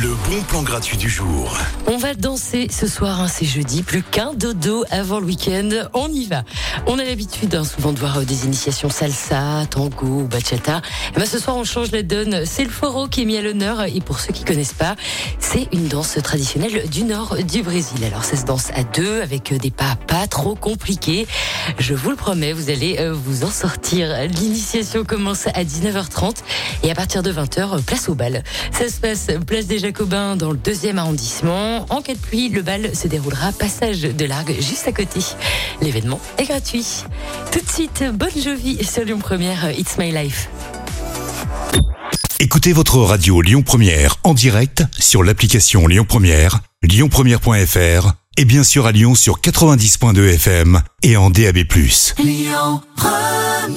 Le bon plan gratuit du jour. On va danser ce soir, hein, c'est jeudi, plus qu'un dodo avant le week-end. On y va. On a l'habitude hein, souvent de voir euh, des initiations salsa, tango ou bachata. Et ben, ce soir, on change la donne. C'est le foro qui est mis à l'honneur. Et pour ceux qui connaissent pas, c'est une danse traditionnelle du nord du Brésil. Alors ça se danse à deux avec euh, des pas pas trop compliqués. Je vous le promets, vous allez euh, vous en sortir. L'initiation commence à 19h30 et à partir de 20h, place au bal. Ça se passe place des Jacobins dans le deuxième arrondissement. En cas de pluie, le bal se déroulera passage de Largue juste à côté. L'événement est gratuit. Tout de suite, bonne Jovi sur Lyon Première, It's My Life. Écoutez votre radio Lyon Première en direct sur l'application Lyon Première, lyonpremière.fr et bien sûr à Lyon sur 90.2 FM et en DAB+. Lyon Première